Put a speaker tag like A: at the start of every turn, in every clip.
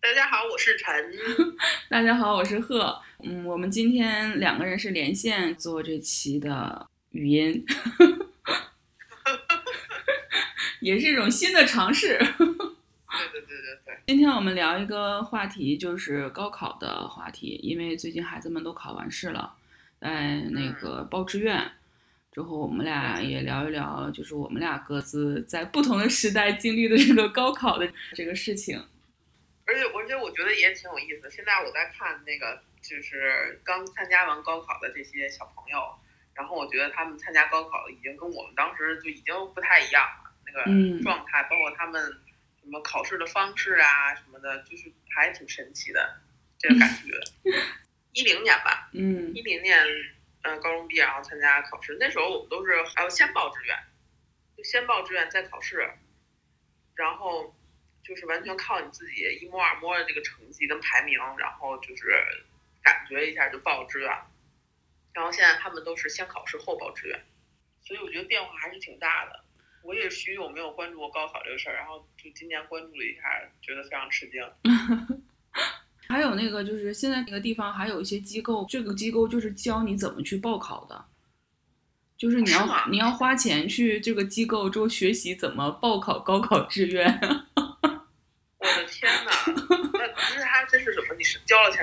A: 大家好，我是陈。
B: 大家好，我是贺。嗯，我们今天两个人是连线做这期的语音，也是一种新的尝试。
A: 对对对对对。
B: 今天我们聊一个话题，就是高考的话题，因为最近孩子们都考完试了，在那个报志愿之后，我们俩也聊一聊，就是我们俩各自在不同的时代经历的这个高考的这个事情。
A: 而且，而且我觉得也挺有意思。现在我在看那个，就是刚参加完高考的这些小朋友，然后我觉得他们参加高考已经跟我们当时就已经不太一样了，那个状态，包括他们什么考试的方式啊什么的，就是还挺神奇的这个感 觉。一零年吧，
B: 嗯，
A: 一零年，嗯，高中毕业然后参加考试，那时候我们都是还要先报志愿，就先报志愿再考试，然后。就是完全靠你自己一摸二摸的这个成绩跟排名，然后就是感觉一下就报志愿。然后现在他们都是先考试后报志愿，所以我觉得变化还是挺大的。我也许久没有关注过高考这个事儿，然后就今年关注了一下，觉得非常吃惊。
B: 还有那个就是现在那个地方还有一些机构，这个机构就是教你怎么去报考的，就是你要你要花钱去这个机构之后学习怎么报考高考志愿。
A: 天哪，那不是他这是什么？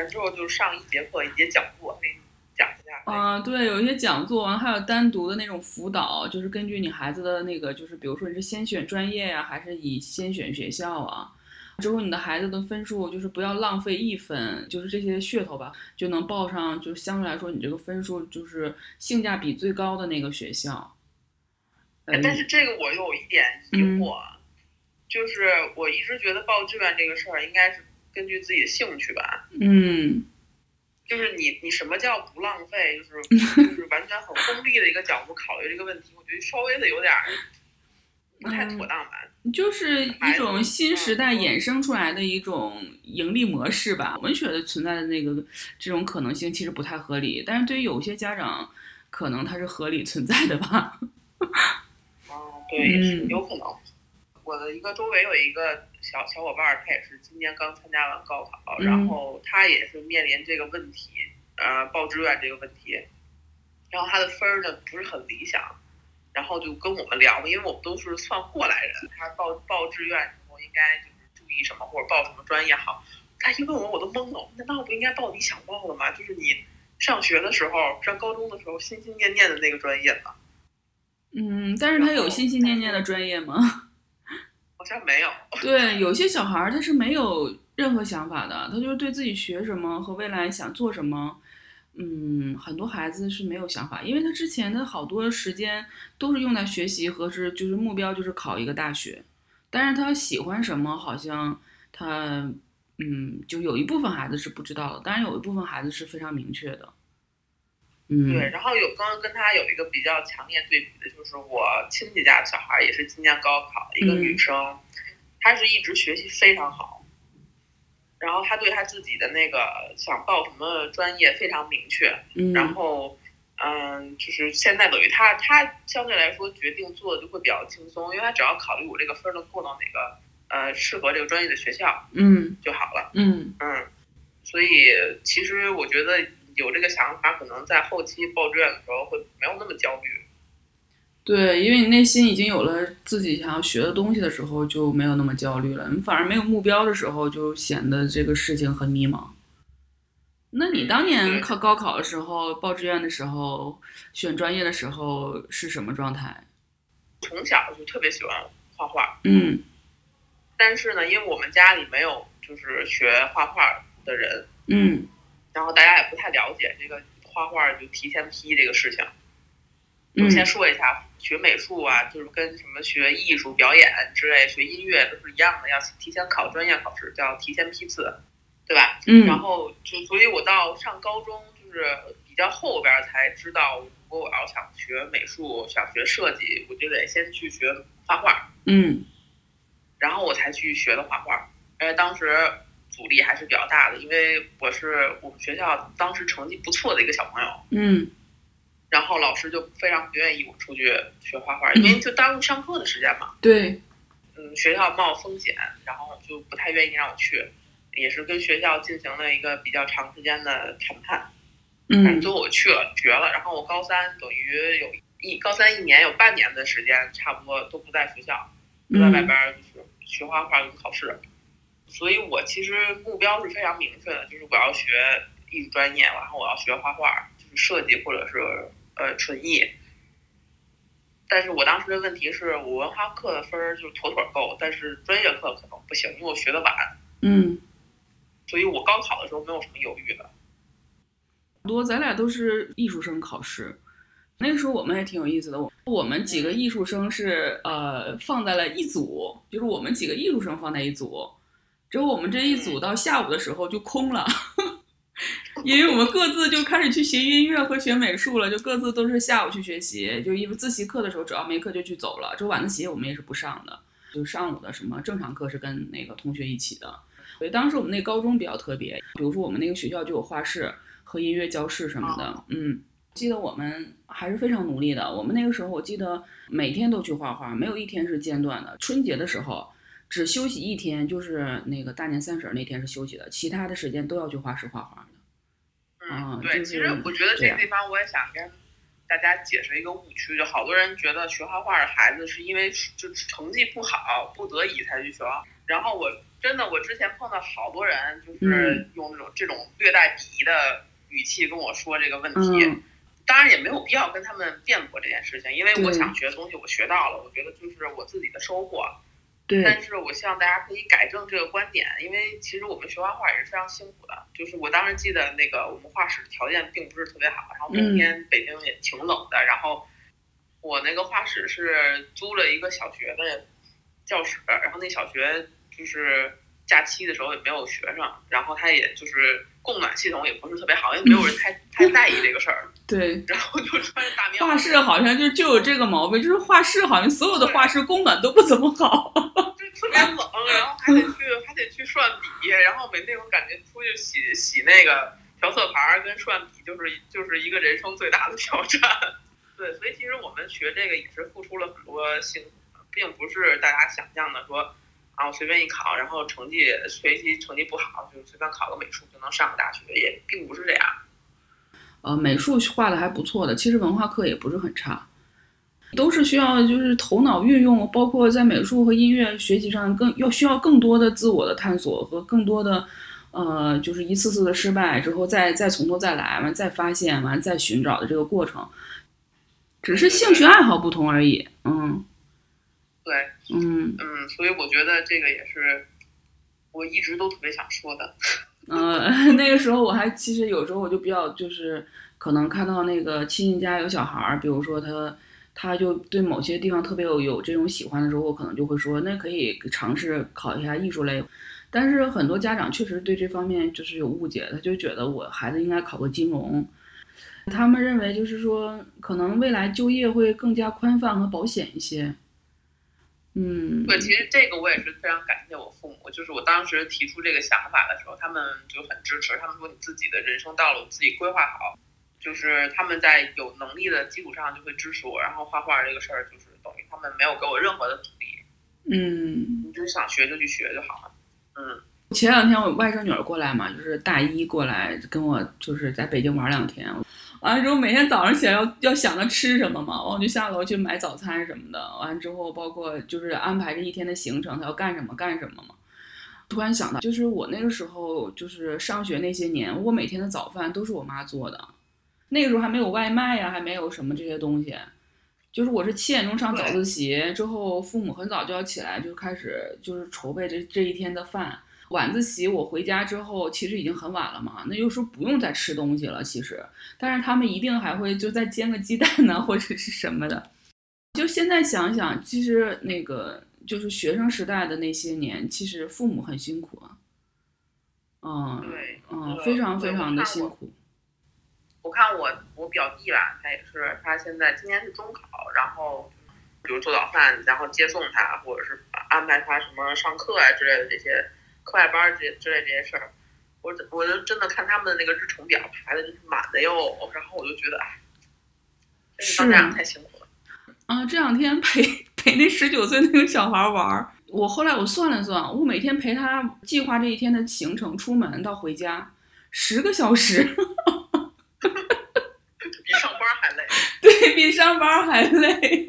A: 之后就上一节课，一节讲座，给你讲一下。
B: 啊，对，有一些讲座，完还有单独的那种辅导，就是根据你孩子的那个，就是比如说你是先选专业呀，还是以先选学校啊？之后你的孩子的分数就是不要浪费一分，就是这些噱头吧，就能报上，就是相对来说你这个分数就是性价比最高的那个学校。
A: 但是这个我有一点疑惑。就是我一直觉得报志愿这个事儿应该是根据自己的兴趣吧。
B: 嗯，
A: 就是你你什么叫不浪费？就是 就是完全很功利的一个角度考虑这个问题，我觉得稍微的有点不太妥当吧。
B: 就是一种新时代衍生出来的一种盈利模式吧。文学的存在的那个这种可能性其实不太合理，但是对于有些家长，可能它是合理存在的吧。
A: 哦，对，有可能。我的一个周围有一个小小伙伴，他也是今年刚参加完高考，然后他也是面临这个问题，呃，报志愿这个问题，然后他的分儿呢不是很理想，然后就跟我们聊，因为我们都是算过来人，他报报志愿时候应该就是注意什么，或者报什么专业好，他一问我我都懵了，难道不应该报你想报的吗？就是你上学的时候，上高中的时候心心念念的那个专业吗？
B: 嗯，但是他有心心念念的专业吗？
A: 没有。
B: 对，有些小孩他是没有任何想法的，他就是对自己学什么和未来想做什么，嗯，很多孩子是没有想法，因为他之前的好多时间都是用在学习和是就是目标就是考一个大学，但是他喜欢什么好像他嗯，就有一部分孩子是不知道的，当然有一部分孩子是非常明确的。嗯，
A: 对，然后有刚刚跟他有一个比较强烈对比的，就是我亲戚家的小孩也是今年高考，一个女生，她是一直学习非常好，然后她对她自己的那个想报什么专业非常明确，然后嗯，就是现在等于她她相对来说决定做的就会比较轻松，因为她只要考虑我这个分能够到哪个呃适合这个专业的学校，
B: 嗯，
A: 就好了，
B: 嗯。
A: 嗯，所以其实我觉得。有这个想法，可能在后期报志愿的时候会没有那么焦虑。
B: 对，因为你内心已经有了自己想要学的东西的时候，就没有那么焦虑了。你反而没有目标的时候，就显得这个事情很迷茫。那你当年考高考的时候，报志愿的时候，选专业的时候是什么状态？
A: 从小就特别喜欢画画。
B: 嗯。
A: 但是呢，因为我们家里没有就是学画画的人。
B: 嗯。
A: 然后大家也不太了解这个画画就提前批这个事情。我先说一下，学美术啊，就是跟什么学艺术表演之类、学音乐都是一样的，要提前考专业考试，叫提前批次，对吧？
B: 嗯。
A: 然后就，所以我到上高中就是比较后边才知道，如果我要想学美术、想学设计，我就得先去学画画。
B: 嗯。
A: 然后我才去学的画画，呃，当时。阻力还是比较大的，因为我是我们学校当时成绩不错的一个小朋友，
B: 嗯，
A: 然后老师就非常不愿意我出去学画画，因为就耽误上课的时间嘛。
B: 对，
A: 嗯，学校冒风险，然后就不太愿意让我去，也是跟学校进行了一个比较长时间的谈判。
B: 嗯
A: 最后我去了，绝了，然后我高三等于有一高三一年有半年的时间，差不多都不在学校，都在外边儿就是学画画跟考试。所以我其实目标是非常明确的，就是我要学艺术专业，然后我要学画画，就是设计或者是呃纯艺。但是我当时的问题是我文化课的分儿就妥妥够，但是专业课可能不行，因为我学的晚，
B: 嗯，
A: 所以我高考的时候没有什么犹豫的。
B: 多咱俩都是艺术生考试，那个时候我们还挺有意思的。我我们几个艺术生是呃放在了一组，就是我们几个艺术生放在一组，之后我们这一组到下午的时候就空了，因为我们各自就开始去学音乐和学美术了，就各自都是下午去学习，就因为自习课的时候只要没课就去走了，就晚自习我们也是不上的，就上午的什么正常课是跟那个同学一起的。所以当时我们那个高中比较特别，比如说我们那个学校就有画室。和音乐教室什么的，嗯，记得我们还是非常努力的。我们那个时候，我记得每天都去画画，没有一天是间断的。春节的时候只休息一天，就是那个大年三十那天是休息的，其他的时间都要去画室画画的。
A: 嗯，对，其实我觉得这个地方我也想跟大家解释一个误区，就好多人觉得学画画的孩子是因为就成绩不好，不得已才去学。然后我真的，我之前碰到好多人，就是用那种这种略带鄙夷的。语气跟我说这个问题，
B: 嗯、
A: 当然也没有必要跟他们辩驳这件事情，因为我想学的东西我学到了，我觉得就是我自己的收获。
B: 对。
A: 但是我希望大家可以改正这个观点，因为其实我们学画画也是非常辛苦的。就是我当时记得那个我们画室条件并不是特别好，然后冬天北京也挺冷的，
B: 嗯、
A: 然后我那个画室是租了一个小学的教室，然后那小学就是假期的时候也没有学生，然后他也就是。供暖系统也不是特别好，因为没有人太 太在意这个事儿。
B: 对，
A: 然后就穿着大棉袄。
B: 画室好像就就有这个毛病，就是画室好像所有的画室供暖都不怎么好，
A: 就特别冷，然后还得去还得去涮笔，然后每那种感觉出去洗洗那个调色盘儿跟涮笔，就是就是一个人生最大的挑战。对，所以其实我们学这个也是付出了很多辛苦，并不是大家想象的说。啊，我随便一考，然后成绩学习成绩不好，就随便考个美术就能上个大学，也并不是这样。
B: 呃，美术画的还不错的，其实文化课也不是很差，都是需要就是头脑运用，包括在美术和音乐学习上更要需要更多的自我的探索和更多的呃，就是一次次的失败之后再再从头再来完再发现完再寻找的这个过程，只是兴趣爱好不同而已，嗯。
A: 对，
B: 嗯
A: 嗯，所以我觉得这个也是我一直都特别想说的。
B: 呃，那个时候我还其实有时候我就比较就是可能看到那个亲戚家有小孩儿，比如说他他就对某些地方特别有有这种喜欢的时候，我可能就会说那可以尝试考一下艺术类。但是很多家长确实对这方面就是有误解，他就觉得我孩子应该考个金融，他们认为就是说可能未来就业会更加宽泛和保险一些。嗯，
A: 对，其实这个我也是非常感谢我父母，就是我当时提出这个想法的时候，他们就很支持，他们说你自己的人生道路自己规划好，就是他们在有能力的基础上就会支持我，然后画画这个事儿就是等于他们没有给我任何的阻力，
B: 嗯，
A: 你就想学就去学就好了，嗯。
B: 前两天我外甥女儿过来嘛，就是大一过来跟我就是在北京玩两天。完了之后，每天早上起来要要想着吃什么嘛，完我就下楼去买早餐什么的。完了之后，包括就是安排这一天的行程，她要干什么干什么嘛。突然想到，就是我那个时候就是上学那些年，我每天的早饭都是我妈做的。那个时候还没有外卖呀，还没有什么这些东西。就是我是七点钟上早自习之后，父母很早就要起来，就开始就是筹备这这一天的饭。晚自习我回家之后，其实已经很晚了嘛，那又说不用再吃东西了，其实，但是他们一定还会就再煎个鸡蛋呢，或者是什么的。就现在想想，其实那个就是学生时代的那些年，其实父母很辛苦啊。嗯，
A: 对，
B: 嗯，非常非常的辛苦。
A: 我看我我表弟吧，他也是，他现在今年是中考，然后比如做早饭，然后接送他，或者是安排他什么上课啊之类的这些。课外班这之类这些事儿，我我就真的看他们的那个日程表排的真是满的哟，然后我就觉得哎，当家长太辛苦了。
B: 啊，这两天陪 陪那十九岁那个小孩玩儿，我后来我算了算，我每天陪他计划这一天的行程，出门到回家十个小时，
A: 比上班还累。
B: 对比上班还累。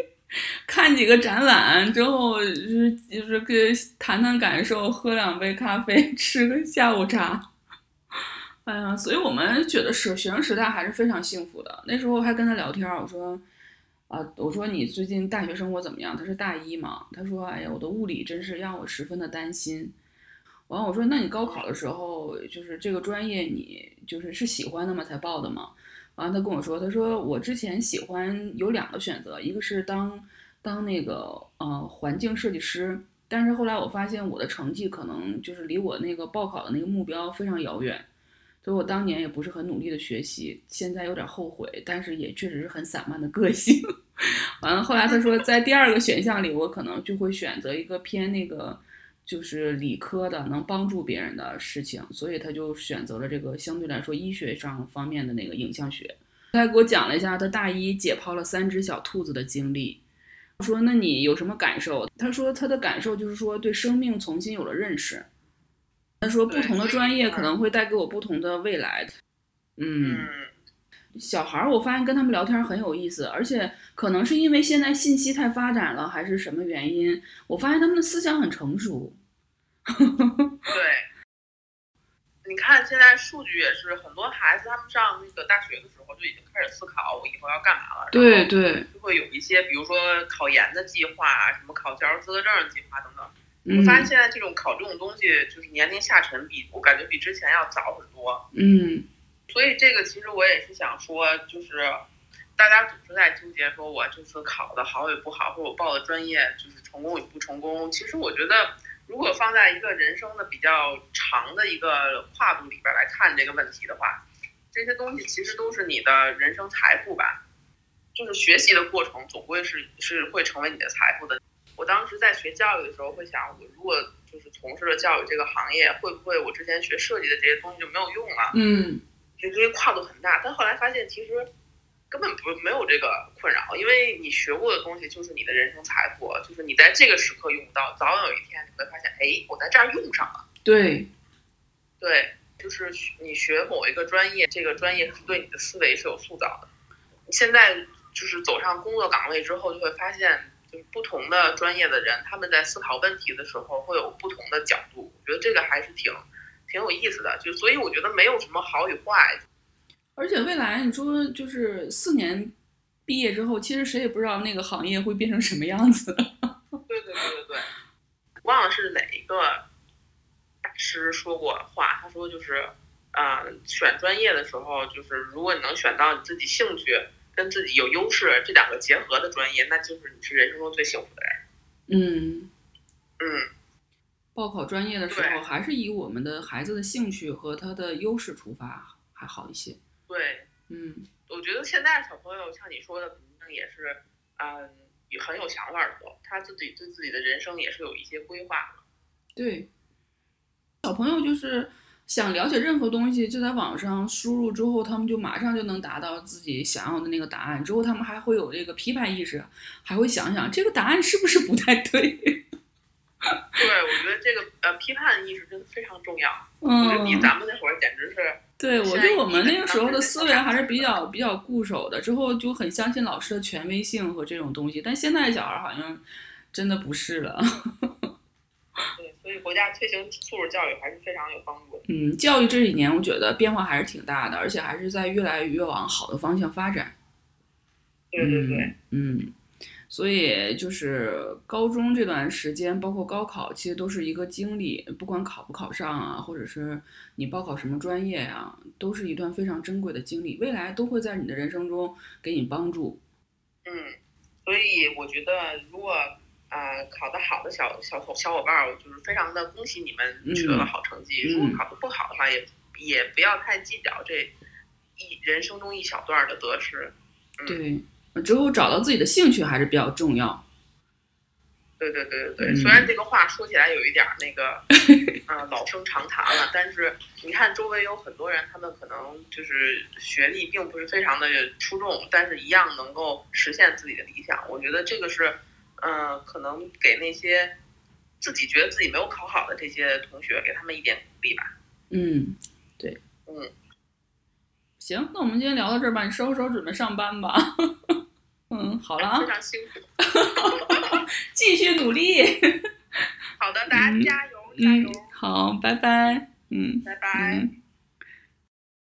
B: 看几个展览之后，就是就是跟谈谈感受，喝两杯咖啡，吃个下午茶。哎呀，所以我们觉得是学生时代还是非常幸福的。那时候还跟他聊天，我说。啊，我说你最近大学生活怎么样？他是大一嘛。他说，哎呀，我的物理真是让我十分的担心。完，我说，那你高考的时候，就是这个专业，你就是是喜欢的吗？才报的吗？完了，他跟我说，他说我之前喜欢有两个选择，一个是当当那个呃环境设计师，但是后来我发现我的成绩可能就是离我那个报考的那个目标非常遥远。所以我当年也不是很努力的学习，现在有点后悔，但是也确实是很散漫的个性。完了，后来他说，在第二个选项里，我可能就会选择一个偏那个就是理科的，能帮助别人的事情，所以他就选择了这个相对来说医学上方面的那个影像学。他还给我讲了一下他大一解剖了三只小兔子的经历。我说，那你有什么感受？他说他的感受就是说对生命重新有了认识。他说：“不同的专业可能会带给我不同的未来。”嗯，小孩儿，我发现跟他们聊天很有意思，而且可能是因为现在信息太发展了，还是什么原因？我发现他们的思想很成熟。
A: 对，你看现在数据也是，很多孩子他们上那个大学的时候就已经开始思考我以后要干嘛了。
B: 对对，
A: 就会有一些，比如说考研的计划，什么考教师资格证的计划等等。我发现现在这种考这种东西，就是年龄下沉，比我感觉比之前要早很多。
B: 嗯，
A: 所以这个其实我也是想说，就是大家总是在纠结，说我这次考的好与不好，或者我报的专业就是成功与不成功。其实我觉得，如果放在一个人生的比较长的一个跨度里边来看这个问题的话，这些东西其实都是你的人生财富吧。就是学习的过程，总归是是会成为你的财富的。我当时在学教育的时候，会想，我如果就是从事了教育这个行业，会不会我之前学设计的这些东西就没有用了？
B: 嗯，
A: 就因为跨度很大。但后来发现，其实根本不没有这个困扰，因为你学过的东西就是你的人生财富，就是你在这个时刻用不到，早晚有一天你会发现，哎，我在这儿用上了。
B: 对，
A: 对，就是你学某一个专业，这个专业是对你的思维是有塑造的。现在就是走上工作岗位之后，就会发现。就是不同的专业的人，他们在思考问题的时候会有不同的角度，我觉得这个还是挺挺有意思的。就所以我觉得没有什么好与坏，
B: 而且未来你说就是四年毕业之后，其实谁也不知道那个行业会变成什么样子。
A: 对对对对对，忘了是哪一个大师说过话，他说就是，嗯，选专业的时候，就是如果你能选到你自己兴趣。跟自己有优势这两个结合的专业，那就是你是人生中最幸福的人。
B: 嗯
A: 嗯，
B: 报考专业的时候，还是以我们的孩子的兴趣和他的优势出发，还好一些。
A: 对，
B: 嗯，
A: 我觉得现在小朋友像你说的，肯定也是，嗯，也很有想法的，他自己对自己的人生也是有一些规划的。
B: 对，小朋友就是。想了解任何东西，就在网上输入之后，他们就马上就能达到自己想要的那个答案。之后他们还会有这个批判意识，还会想想这个答案是不是不太对。
A: 对，我觉得这个呃批判意识真的非常重要。嗯，比咱们那会儿简直是。
B: 对，我觉得我们那个时候的思维还是比较比较固守的，之后就很相信老师的权威性和这种东西。但现在小孩好像真的不是了。
A: 对，所以国家推行素质教育还是非常有帮助。
B: 嗯，教育这几年我觉得变化还是挺大的，而且还是在越来越往好的方向发展。
A: 对对对，
B: 嗯，所以就是高中这段时间，包括高考，其实都是一个经历，不管考不考上啊，或者是你报考什么专业啊，都是一段非常珍贵的经历，未来都会在你的人生中给你帮助。
A: 嗯，所以我觉得如果。啊，考得好的小小小伙伴儿，就是非常的恭喜你们取得了好成绩。如果考得不好的话，也也不要太计较这一人生中一小段的得失。
B: 对，之后找到自己的兴趣还是比较重要。
A: 对对对对对，虽然这个话说起来有一点那个，嗯，老生常谈了，但是你看周围有很多人，他们可能就是学历并不是非常的出众，但是一样能够实现自己的理想。我觉得这个是。嗯，可能给那些自己觉得自己没有考好的这些同学，给他们一点鼓励吧。
B: 嗯，对，
A: 嗯，
B: 行，那我们今天聊到这儿吧，你收拾收拾准备上班吧。嗯，好了啊
A: 非，常辛苦。
B: 继续努力。
A: 好的，大家
B: 嗯
A: 加油，加油
B: 嗯，，好，拜拜。嗯，
A: 拜拜。
B: 嗯。